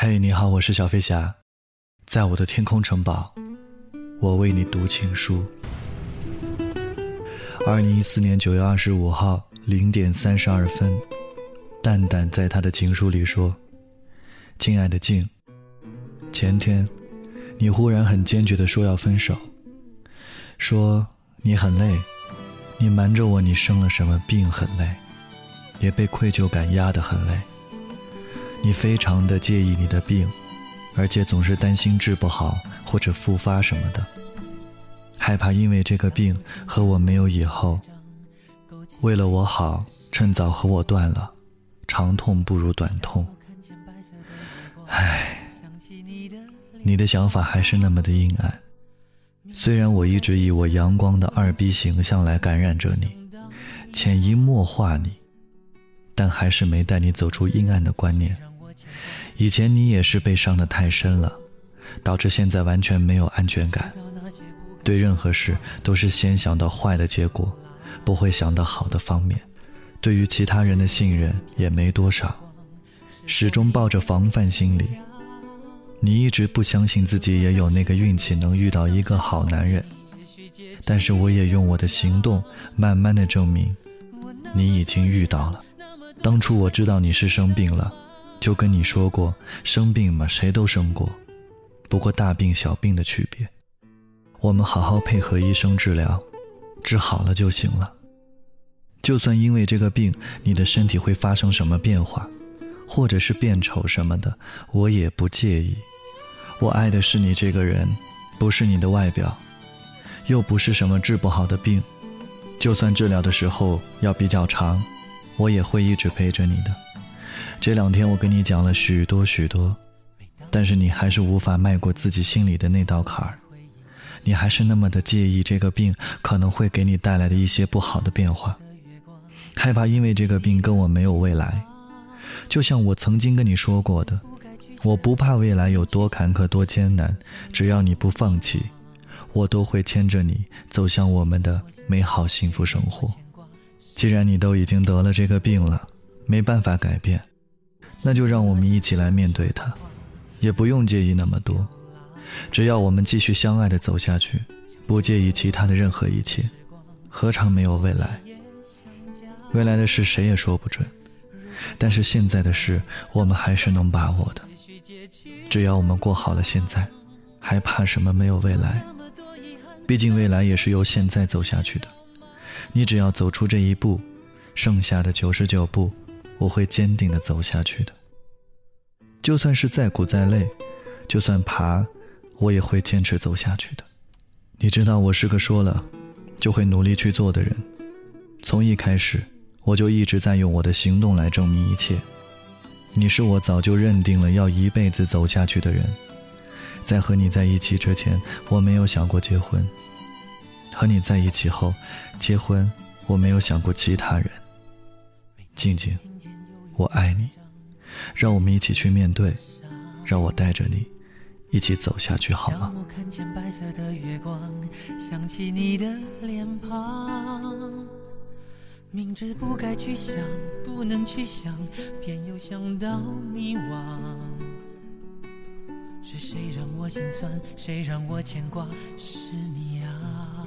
嘿，你好，我是小飞侠，在我的天空城堡，我为你读情书。二零一四年九月二十五号零点三十二分，蛋蛋在他的情书里说：“亲爱的静，前天你忽然很坚决的说要分手，说你很累，你瞒着我你生了什么病很累，也被愧疚感压得很累。”你非常的介意你的病，而且总是担心治不好或者复发什么的，害怕因为这个病和我没有以后。为了我好，趁早和我断了，长痛不如短痛。唉，你的想法还是那么的阴暗。虽然我一直以我阳光的二逼形象来感染着你，潜移默化你，但还是没带你走出阴暗的观念。以前你也是被伤得太深了，导致现在完全没有安全感，对任何事都是先想到坏的结果，不会想到好的方面，对于其他人的信任也没多少，始终抱着防范心理。你一直不相信自己也有那个运气能遇到一个好男人，但是我也用我的行动慢慢的证明，你已经遇到了。当初我知道你是生病了。就跟你说过，生病嘛，谁都生过，不过大病小病的区别。我们好好配合医生治疗，治好了就行了。就算因为这个病，你的身体会发生什么变化，或者是变丑什么的，我也不介意。我爱的是你这个人，不是你的外表，又不是什么治不好的病。就算治疗的时候要比较长，我也会一直陪着你的。这两天我跟你讲了许多许多，但是你还是无法迈过自己心里的那道坎儿，你还是那么的介意这个病可能会给你带来的一些不好的变化，害怕因为这个病跟我没有未来。就像我曾经跟你说过的，我不怕未来有多坎坷多艰难，只要你不放弃，我都会牵着你走向我们的美好幸福生活。既然你都已经得了这个病了，没办法改变。那就让我们一起来面对它，也不用介意那么多，只要我们继续相爱的走下去，不介意其他的任何一切，何尝没有未来？未来的事谁也说不准，但是现在的事我们还是能把握的。只要我们过好了现在，还怕什么没有未来？毕竟未来也是由现在走下去的。你只要走出这一步，剩下的九十九步。我会坚定地走下去的，就算是再苦再累，就算爬，我也会坚持走下去的。你知道我是个说了就会努力去做的人，从一开始我就一直在用我的行动来证明一切。你是我早就认定了要一辈子走下去的人，在和你在一起之前，我没有想过结婚；和你在一起后，结婚我没有想过其他人。静静。我爱你，让我们一起去面对，让我带着你一起走下去，好吗？我看见白色的月光，想起你的脸庞。明知不该去想，不能去想，偏又想到迷惘。是谁让我心酸？谁让我牵挂？是你啊！